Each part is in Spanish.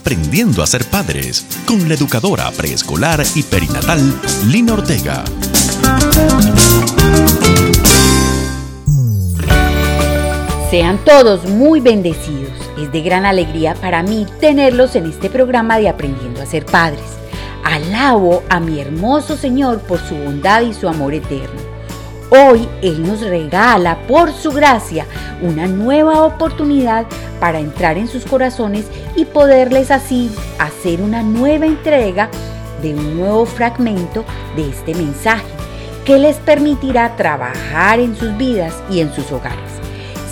Aprendiendo a ser padres con la educadora preescolar y perinatal Lina Ortega. Sean todos muy bendecidos. Es de gran alegría para mí tenerlos en este programa de Aprendiendo a ser padres. Alabo a mi hermoso Señor por su bondad y su amor eterno. Hoy Él nos regala por su gracia una nueva oportunidad para entrar en sus corazones y poderles así hacer una nueva entrega de un nuevo fragmento de este mensaje que les permitirá trabajar en sus vidas y en sus hogares.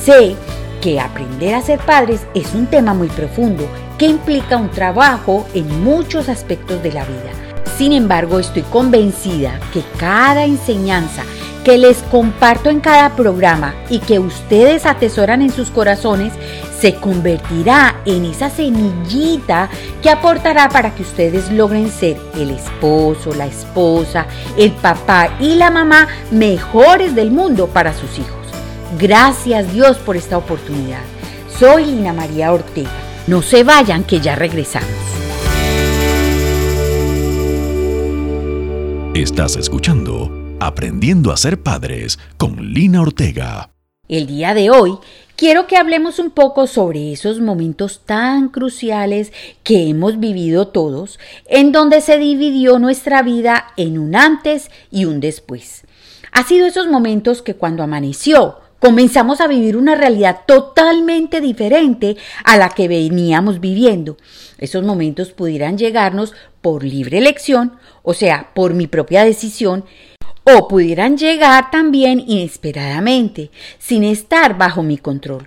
Sé que aprender a ser padres es un tema muy profundo que implica un trabajo en muchos aspectos de la vida. Sin embargo, estoy convencida que cada enseñanza que les comparto en cada programa y que ustedes atesoran en sus corazones se convertirá en esa semillita que aportará para que ustedes logren ser el esposo, la esposa, el papá y la mamá mejores del mundo para sus hijos. Gracias Dios por esta oportunidad. Soy Lina María Ortega. No se vayan que ya regresamos. Estás escuchando Aprendiendo a ser padres con Lina Ortega. El día de hoy quiero que hablemos un poco sobre esos momentos tan cruciales que hemos vivido todos, en donde se dividió nuestra vida en un antes y un después. Ha sido esos momentos que cuando amaneció, comenzamos a vivir una realidad totalmente diferente a la que veníamos viviendo. Esos momentos pudieran llegarnos por libre elección, o sea, por mi propia decisión, o pudieran llegar también inesperadamente, sin estar bajo mi control.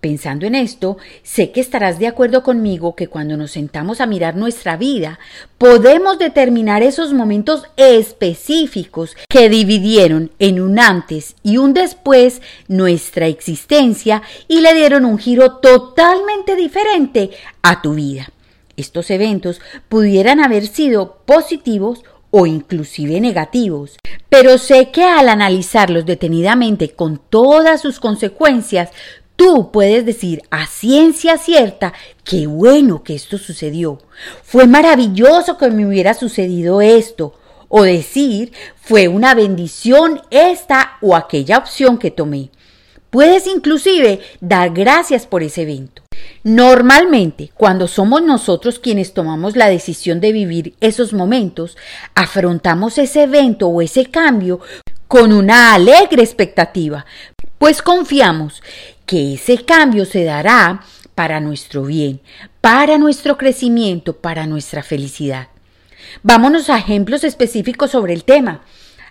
Pensando en esto, sé que estarás de acuerdo conmigo que cuando nos sentamos a mirar nuestra vida, podemos determinar esos momentos específicos que dividieron en un antes y un después nuestra existencia y le dieron un giro totalmente diferente a tu vida. Estos eventos pudieran haber sido positivos o inclusive negativos, pero sé que al analizarlos detenidamente con todas sus consecuencias, tú puedes decir a ciencia cierta qué bueno que esto sucedió. Fue maravilloso que me hubiera sucedido esto. O decir, fue una bendición esta o aquella opción que tomé. Puedes inclusive dar gracias por ese evento. Normalmente, cuando somos nosotros quienes tomamos la decisión de vivir esos momentos, afrontamos ese evento o ese cambio con una alegre expectativa, pues confiamos que ese cambio se dará para nuestro bien, para nuestro crecimiento, para nuestra felicidad. Vámonos a ejemplos específicos sobre el tema.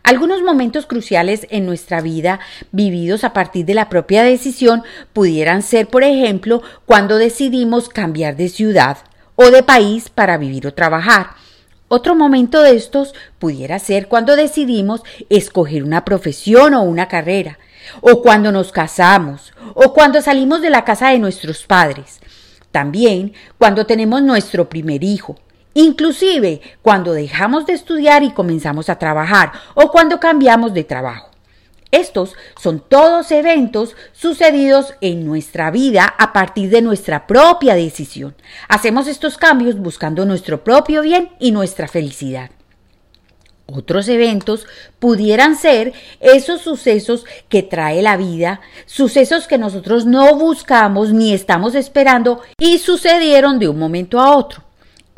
Algunos momentos cruciales en nuestra vida vividos a partir de la propia decisión pudieran ser, por ejemplo, cuando decidimos cambiar de ciudad o de país para vivir o trabajar. Otro momento de estos pudiera ser cuando decidimos escoger una profesión o una carrera, o cuando nos casamos, o cuando salimos de la casa de nuestros padres. También cuando tenemos nuestro primer hijo, inclusive cuando dejamos de estudiar y comenzamos a trabajar o cuando cambiamos de trabajo. Estos son todos eventos sucedidos en nuestra vida a partir de nuestra propia decisión. Hacemos estos cambios buscando nuestro propio bien y nuestra felicidad. Otros eventos pudieran ser esos sucesos que trae la vida, sucesos que nosotros no buscamos ni estamos esperando y sucedieron de un momento a otro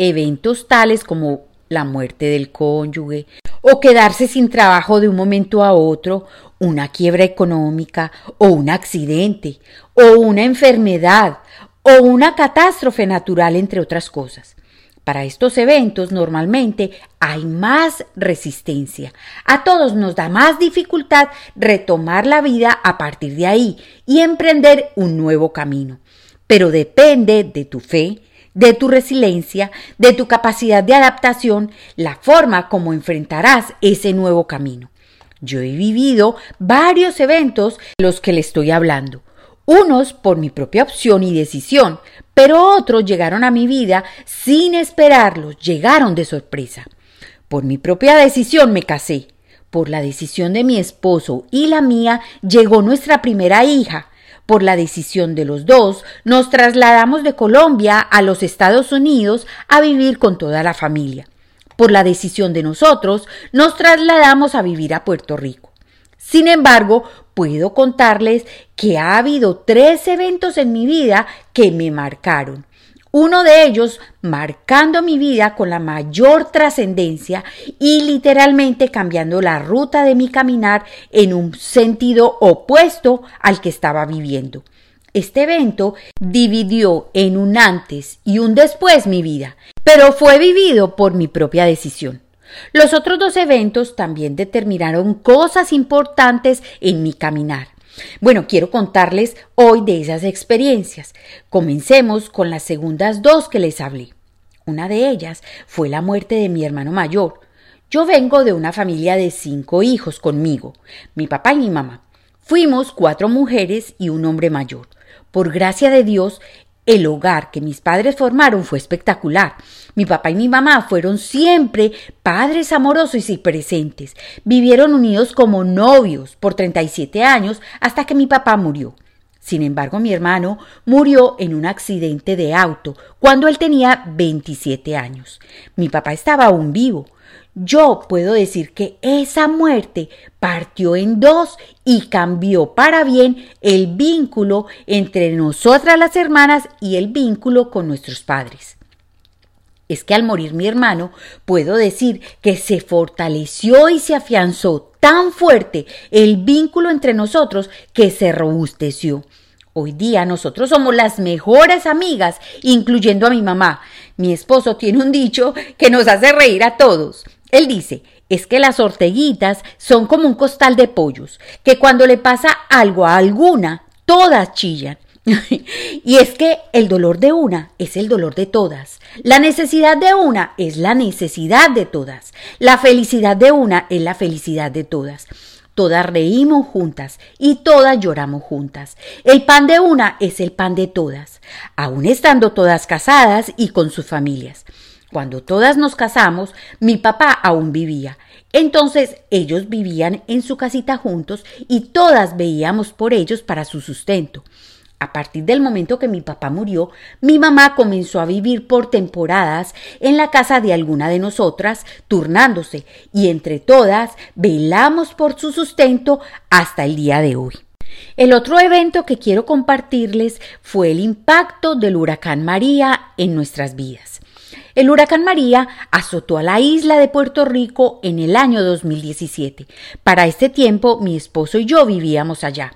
eventos tales como la muerte del cónyuge o quedarse sin trabajo de un momento a otro, una quiebra económica o un accidente o una enfermedad o una catástrofe natural, entre otras cosas. Para estos eventos normalmente hay más resistencia. A todos nos da más dificultad retomar la vida a partir de ahí y emprender un nuevo camino. Pero depende de tu fe, de tu resiliencia, de tu capacidad de adaptación, la forma como enfrentarás ese nuevo camino. Yo he vivido varios eventos de los que le estoy hablando, unos por mi propia opción y decisión, pero otros llegaron a mi vida sin esperarlos, llegaron de sorpresa. Por mi propia decisión me casé, por la decisión de mi esposo y la mía llegó nuestra primera hija, Por la decisión de los dos, nos trasladamos de Colombia a los Estados Unidos a vivir con toda la familia. Por la decisión de nosotros, nos trasladamos a vivir a Puerto Rico. Sin embargo, puedo contarles que ha habido tres eventos en mi vida que me marcaron uno de ellos marcando mi vida con la mayor trascendencia y literalmente cambiando la ruta de mi caminar en un sentido opuesto al que estaba viviendo. Este evento dividió en un antes y un después mi vida, pero fue vivido por mi propia decisión. Los otros dos eventos también determinaron cosas importantes en mi caminar. Bueno, quiero contarles hoy de esas experiencias. Comencemos con las segundas dos que les hablé. Una de ellas fue la muerte de mi hermano mayor. Yo vengo de una familia de cinco hijos conmigo, mi papá y mi mamá. Fuimos cuatro mujeres y un hombre mayor. Por gracia de Dios, el hogar que mis padres formaron fue espectacular. Mi papá y mi mamá fueron siempre padres amorosos y presentes. Vivieron unidos como novios por 37 años hasta que mi papá murió. Sin embargo, mi hermano murió en un accidente de auto cuando él tenía 27 años. Mi papá estaba aún vivo. Yo puedo decir que esa muerte partió en dos y cambió para bien el vínculo entre nosotras las hermanas y el vínculo con nuestros padres. Es que al morir mi hermano, puedo decir que se fortaleció y se afianzó tan fuerte el vínculo entre nosotros que se robusteció. Hoy día nosotros somos las mejores amigas, incluyendo a mi mamá. Mi esposo tiene un dicho que nos hace reír a todos. Él dice, es que las orteguitas son como un costal de pollos, que cuando le pasa algo a alguna, todas chillan. y es que el dolor de una es el dolor de todas. La necesidad de una es la necesidad de todas. La felicidad de una es la felicidad de todas. Todas reímos juntas y todas lloramos juntas. El pan de una es el pan de todas, aun estando todas casadas y con sus familias. Cuando todas nos casamos, mi papá aún vivía. Entonces ellos vivían en su casita juntos y todas veíamos por ellos para su sustento. A partir del momento que mi papá murió, mi mamá comenzó a vivir por temporadas en la casa de alguna de nosotras, turnándose, y entre todas velamos por su sustento hasta el día de hoy. El otro evento que quiero compartirles fue el impacto del huracán María en nuestras vidas. El huracán María azotó a la isla de Puerto Rico en el año 2017. Para este tiempo mi esposo y yo vivíamos allá.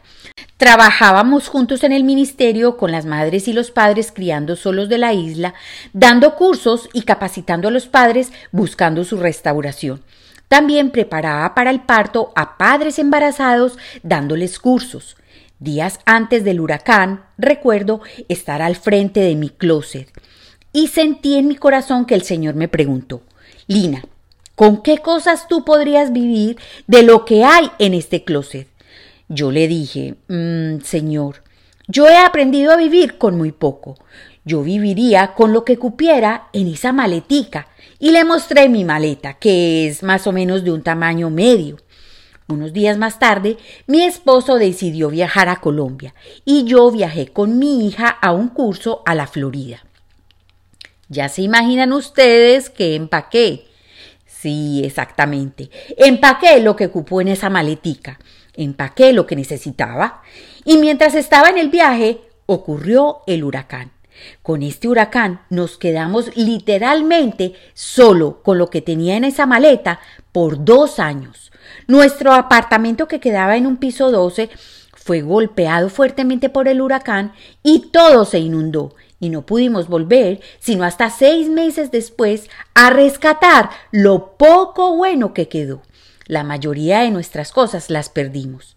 Trabajábamos juntos en el ministerio con las madres y los padres criando solos de la isla, dando cursos y capacitando a los padres buscando su restauración. También preparaba para el parto a padres embarazados dándoles cursos. Días antes del huracán, recuerdo estar al frente de mi closet y sentí en mi corazón que el Señor me preguntó, Lina, ¿con qué cosas tú podrías vivir de lo que hay en este closet? Yo le dije, mm, Señor, yo he aprendido a vivir con muy poco. Yo viviría con lo que cupiera en esa maletica. Y le mostré mi maleta, que es más o menos de un tamaño medio. Unos días más tarde, mi esposo decidió viajar a Colombia y yo viajé con mi hija a un curso a la Florida. Ya se imaginan ustedes que empaqué. Sí, exactamente. Empaqué lo que ocupó en esa maletica. Empaqué lo que necesitaba. Y mientras estaba en el viaje, ocurrió el huracán. Con este huracán nos quedamos literalmente solo con lo que tenía en esa maleta por dos años. Nuestro apartamento que quedaba en un piso 12 fue golpeado fuertemente por el huracán y todo se inundó y no pudimos volver sino hasta seis meses después a rescatar lo poco bueno que quedó. La mayoría de nuestras cosas las perdimos.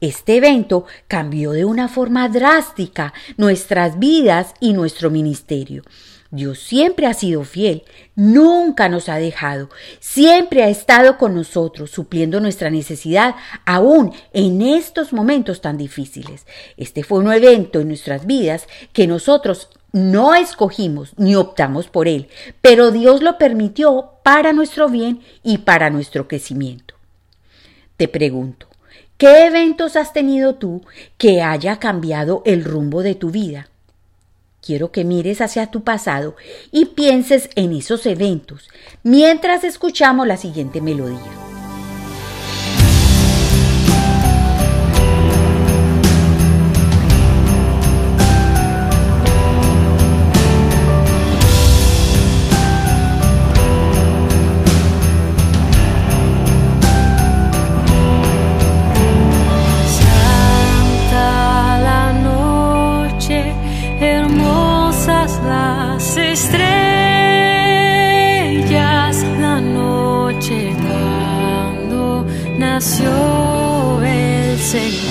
Este evento cambió de una forma drástica nuestras vidas y nuestro ministerio. Dios siempre ha sido fiel, nunca nos ha dejado, siempre ha estado con nosotros, supliendo nuestra necesidad, aún en estos momentos tan difíciles. Este fue un evento en nuestras vidas que nosotros no escogimos ni optamos por él, pero Dios lo permitió para nuestro bien y para nuestro crecimiento. Te pregunto, ¿Qué eventos has tenido tú que haya cambiado el rumbo de tu vida? Quiero que mires hacia tu pasado y pienses en esos eventos mientras escuchamos la siguiente melodía. Nació el Señor.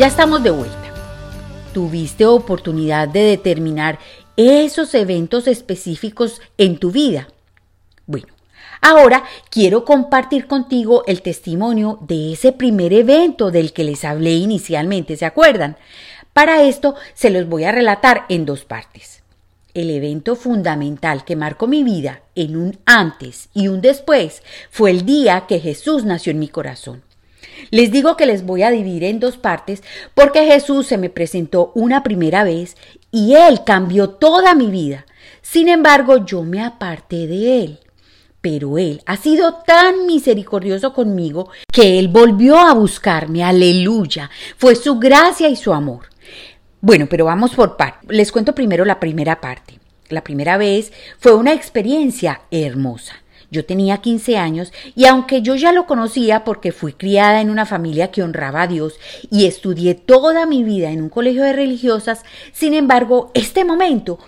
Ya estamos de vuelta. ¿Tuviste oportunidad de determinar esos eventos específicos en tu vida? Bueno, ahora quiero compartir contigo el testimonio de ese primer evento del que les hablé inicialmente, ¿se acuerdan? Para esto se los voy a relatar en dos partes. El evento fundamental que marcó mi vida en un antes y un después fue el día que Jesús nació en mi corazón. Les digo que les voy a dividir en dos partes porque Jesús se me presentó una primera vez y Él cambió toda mi vida. Sin embargo, yo me aparté de Él. Pero Él ha sido tan misericordioso conmigo que Él volvió a buscarme. Aleluya. Fue su gracia y su amor. Bueno, pero vamos por partes. Les cuento primero la primera parte. La primera vez fue una experiencia hermosa. Yo tenía 15 años y aunque yo ya lo conocía porque fui criada en una familia que honraba a Dios y estudié toda mi vida en un colegio de religiosas, sin embargo, este momento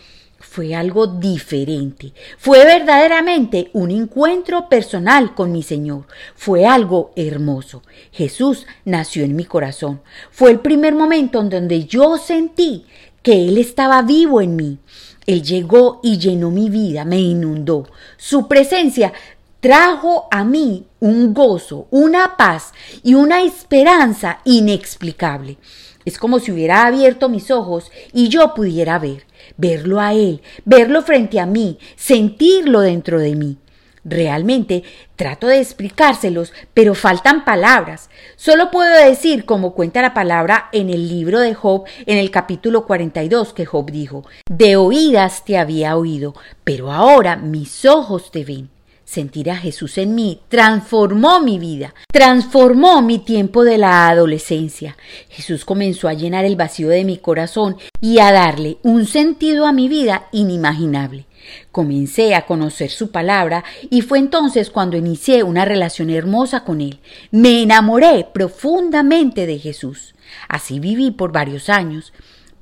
fue algo diferente. Fue verdaderamente un encuentro personal con mi Señor. Fue algo hermoso. Jesús nació en mi corazón. Fue el primer momento en donde yo sentí que Él estaba vivo en mí. Él llegó y llenó mi vida, me inundó. Su presencia trajo a mí un gozo, una paz y una esperanza inexplicable. Es como si hubiera abierto mis ojos y yo pudiera ver, verlo a Él, verlo frente a mí, sentirlo dentro de mí. Realmente trato de explicárselos, pero faltan palabras. Solo puedo decir, como cuenta la palabra en el libro de Job, en el capítulo 42, que Job dijo, De oídas te había oído, pero ahora mis ojos te ven. Sentir a Jesús en mí transformó mi vida, transformó mi tiempo de la adolescencia. Jesús comenzó a llenar el vacío de mi corazón y a darle un sentido a mi vida inimaginable. Comencé a conocer su palabra y fue entonces cuando inicié una relación hermosa con él. Me enamoré profundamente de Jesús. Así viví por varios años,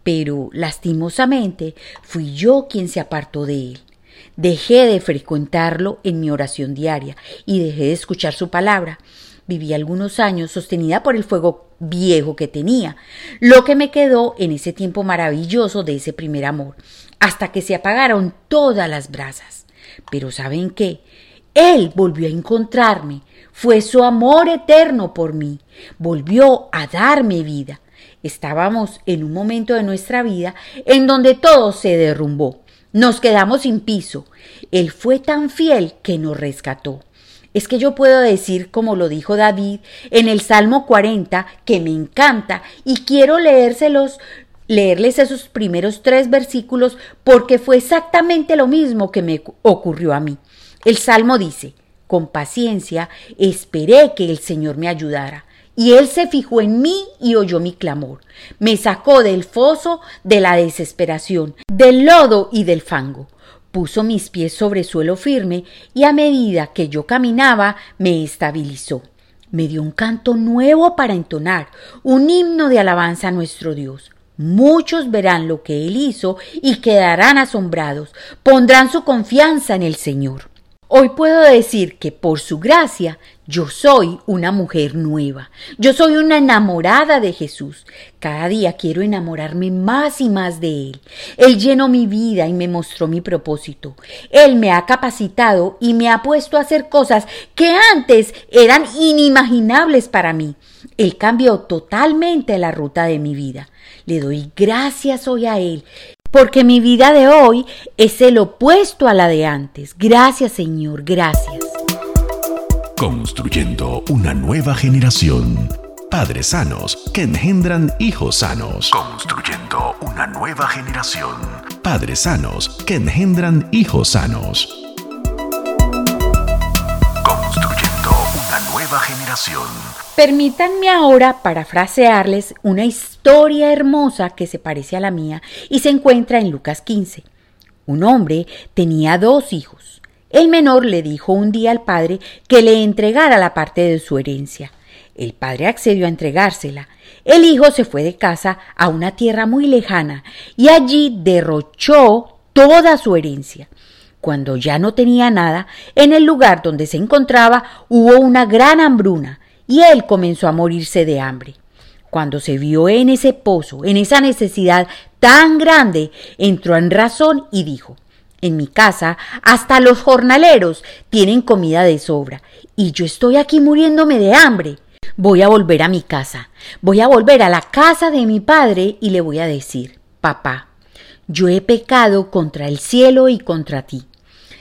pero lastimosamente fui yo quien se apartó de él. Dejé de frecuentarlo en mi oración diaria y dejé de escuchar su palabra. Viví algunos años sostenida por el fuego viejo que tenía, lo que me quedó en ese tiempo maravilloso de ese primer amor, hasta que se apagaron todas las brasas. Pero ¿saben qué? Él volvió a encontrarme, fue su amor eterno por mí, volvió a darme vida. Estábamos en un momento de nuestra vida en donde todo se derrumbó. Nos quedamos sin piso. Él fue tan fiel que nos rescató. Es que yo puedo decir, como lo dijo David en el Salmo 40, que me encanta y quiero leérselos, leerles esos primeros tres versículos porque fue exactamente lo mismo que me ocurrió a mí. El Salmo dice, con paciencia esperé que el Señor me ayudara. Y él se fijó en mí y oyó mi clamor. Me sacó del foso de la desesperación, del lodo y del fango. Puso mis pies sobre suelo firme y a medida que yo caminaba me estabilizó. Me dio un canto nuevo para entonar, un himno de alabanza a nuestro Dios. Muchos verán lo que Él hizo y quedarán asombrados, pondrán su confianza en el Señor. Hoy puedo decir que por su gracia yo soy una mujer nueva. Yo soy una enamorada de Jesús. Cada día quiero enamorarme más y más de Él. Él llenó mi vida y me mostró mi propósito. Él me ha capacitado y me ha puesto a hacer cosas que antes eran inimaginables para mí. Él cambió totalmente la ruta de mi vida. Le doy gracias hoy a Él porque mi vida de hoy es el opuesto a la de antes. Gracias Señor, gracias. Construyendo una nueva generación. Padres sanos que engendran hijos sanos. Construyendo una nueva generación. Padres sanos que engendran hijos sanos. Construyendo una nueva generación. Permítanme ahora parafrasearles una historia hermosa que se parece a la mía y se encuentra en Lucas 15. Un hombre tenía dos hijos. El menor le dijo un día al padre que le entregara la parte de su herencia. El padre accedió a entregársela. El hijo se fue de casa a una tierra muy lejana y allí derrochó toda su herencia. Cuando ya no tenía nada, en el lugar donde se encontraba hubo una gran hambruna y él comenzó a morirse de hambre. Cuando se vio en ese pozo, en esa necesidad tan grande, entró en razón y dijo En mi casa hasta los jornaleros tienen comida de sobra, y yo estoy aquí muriéndome de hambre. Voy a volver a mi casa, voy a volver a la casa de mi padre y le voy a decir Papá, yo he pecado contra el cielo y contra ti.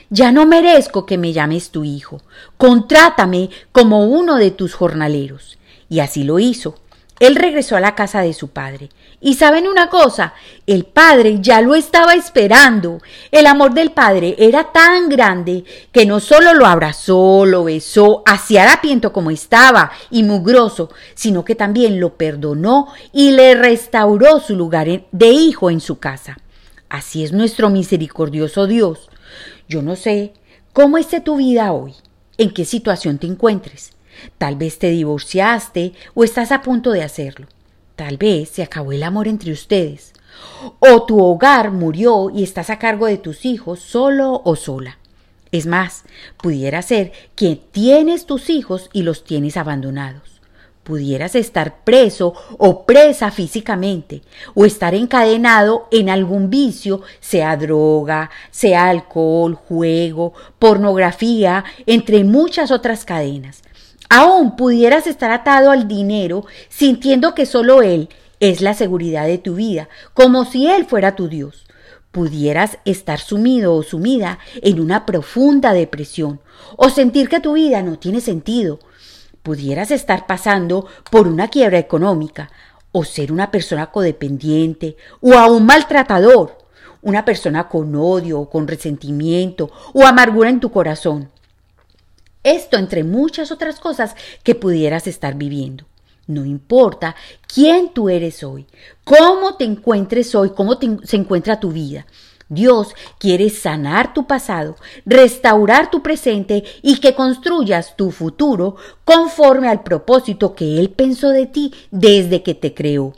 Ya no merezco que me llames tu hijo. Contrátame como uno de tus jornaleros. Y así lo hizo. Él regresó a la casa de su padre. Y saben una cosa, el padre ya lo estaba esperando. El amor del padre era tan grande que no solo lo abrazó, lo besó, así harapiento como estaba y mugroso, sino que también lo perdonó y le restauró su lugar de hijo en su casa. Así es nuestro misericordioso Dios. Yo no sé cómo esté tu vida hoy, en qué situación te encuentres. Tal vez te divorciaste o estás a punto de hacerlo. Tal vez se acabó el amor entre ustedes. O tu hogar murió y estás a cargo de tus hijos solo o sola. Es más, pudiera ser que tienes tus hijos y los tienes abandonados. Pudieras estar preso o presa físicamente, o estar encadenado en algún vicio, sea droga, sea alcohol, juego, pornografía, entre muchas otras cadenas. Aún pudieras estar atado al dinero, sintiendo que solo él es la seguridad de tu vida, como si él fuera tu Dios pudieras estar sumido o sumida en una profunda depresión o sentir que tu vida no tiene sentido. Pudieras estar pasando por una quiebra económica o ser una persona codependiente o a un maltratador, una persona con odio o con resentimiento o amargura en tu corazón. Esto entre muchas otras cosas que pudieras estar viviendo. No importa quién tú eres hoy, cómo te encuentres hoy, cómo se encuentra tu vida. Dios quiere sanar tu pasado, restaurar tu presente y que construyas tu futuro conforme al propósito que Él pensó de ti desde que te creó,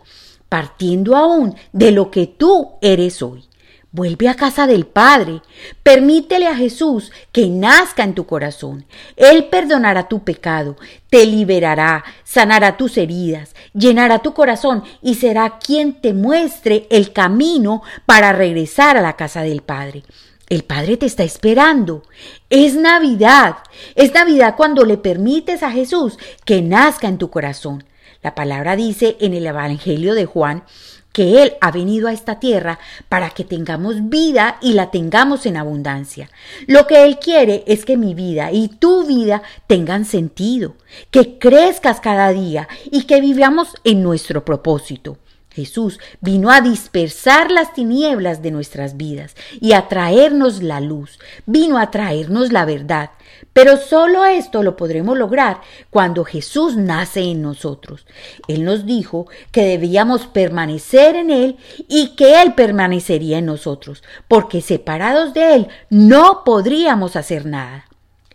partiendo aún de lo que tú eres hoy. Vuelve a casa del Padre. Permítele a Jesús que nazca en tu corazón. Él perdonará tu pecado, te liberará, sanará tus heridas, llenará tu corazón y será quien te muestre el camino para regresar a la casa del Padre. El Padre te está esperando. Es Navidad. Es Navidad cuando le permites a Jesús que nazca en tu corazón. La palabra dice en el Evangelio de Juan que Él ha venido a esta tierra para que tengamos vida y la tengamos en abundancia. Lo que Él quiere es que mi vida y tu vida tengan sentido, que crezcas cada día y que vivamos en nuestro propósito. Jesús vino a dispersar las tinieblas de nuestras vidas y a traernos la luz, vino a traernos la verdad. Pero solo esto lo podremos lograr cuando Jesús nace en nosotros. Él nos dijo que debíamos permanecer en Él y que Él permanecería en nosotros, porque separados de Él no podríamos hacer nada.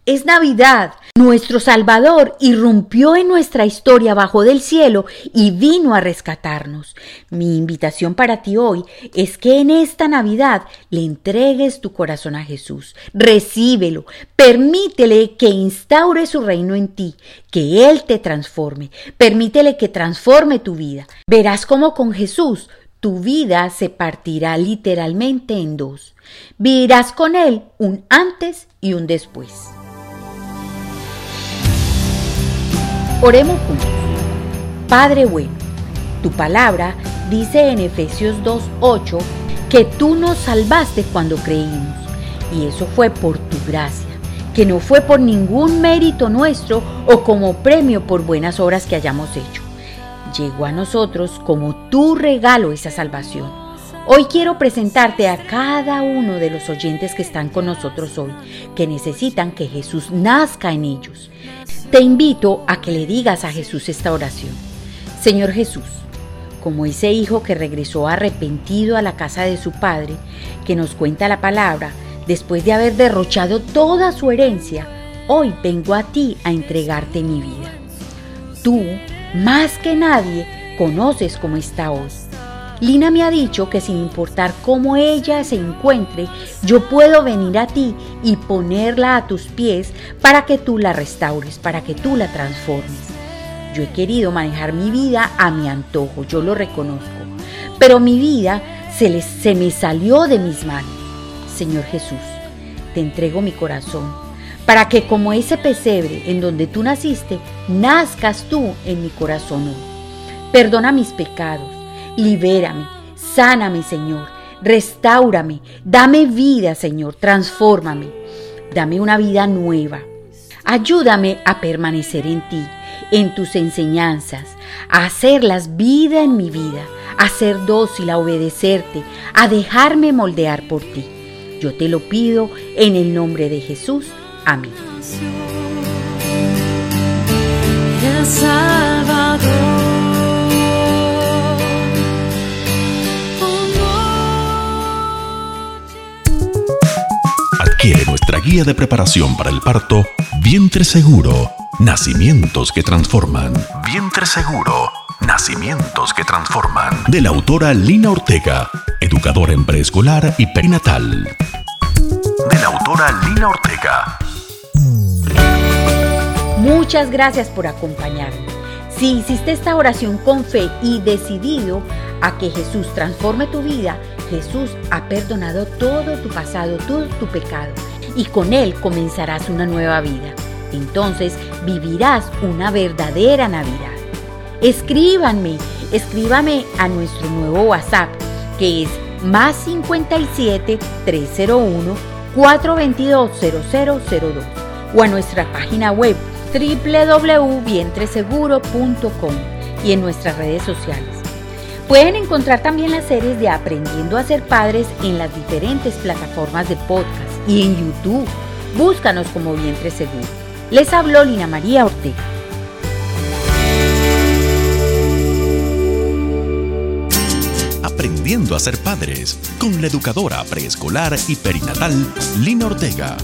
Es Navidad. Nuestro Salvador irrumpió en nuestra historia bajo del cielo y vino a rescatarnos. Mi invitación para ti hoy es que en esta Navidad le entregues tu corazón a Jesús. Recíbelo. Permítele que instaure su reino en ti, que Él te transforme. Permítele que transforme tu vida. Verás cómo con Jesús tu vida se partirá literalmente en dos. Vivirás con Él un antes y un después. Oremos juntos. Padre bueno, tu palabra dice en Efesios 2.8 que tú nos salvaste cuando creímos, y eso fue por tu gracia, que no fue por ningún mérito nuestro o como premio por buenas obras que hayamos hecho. Llegó a nosotros como tu regalo esa salvación. Hoy quiero presentarte a cada uno de los oyentes que están con nosotros hoy, que necesitan que Jesús nazca en ellos. Te invito a que le digas a Jesús esta oración. Señor Jesús, como ese hijo que regresó arrepentido a la casa de su padre, que nos cuenta la palabra, después de haber derrochado toda su herencia, hoy vengo a ti a entregarte mi vida. Tú, más que nadie, conoces cómo está hoy. Lina me ha dicho que sin importar cómo ella se encuentre, yo puedo venir a ti y ponerla a tus pies para que tú la restaures, para que tú la transformes. Yo he querido manejar mi vida a mi antojo, yo lo reconozco, pero mi vida se, se me salió de mis manos. Señor Jesús, te entrego mi corazón, para que como ese pesebre en donde tú naciste, nazcas tú en mi corazón hoy. Perdona mis pecados Libérame, sáname, Señor. Restaurame, dame vida, Señor. Transfórmame. Dame una vida nueva. Ayúdame a permanecer en ti, en tus enseñanzas, a hacerlas vida en mi vida, a ser dócil, a obedecerte, a dejarme moldear por ti. Yo te lo pido en el nombre de Jesús. Amén. Nuestra guía de preparación para el parto, Vientre Seguro, Nacimientos que Transforman. Vientre Seguro, Nacimientos que transforman. De la autora Lina Ortega, educadora en preescolar y perinatal. De la autora Lina Ortega. Muchas gracias por acompañarme. Si hiciste esta oración con fe y decidido a que Jesús transforme tu vida, Jesús ha perdonado todo tu pasado, todo tu pecado, y con Él comenzarás una nueva vida. Entonces vivirás una verdadera Navidad. Escríbanme, escríbame a nuestro nuevo WhatsApp, que es más 57 301 422 0002 o a nuestra página web www.vientreseguro.com y en nuestras redes sociales. Pueden encontrar también las series de Aprendiendo a ser padres en las diferentes plataformas de podcast y en YouTube. Búscanos como Vientre Seguro. Les habló Lina María Ortega. Aprendiendo a ser padres con la educadora preescolar y perinatal Lina Ortega.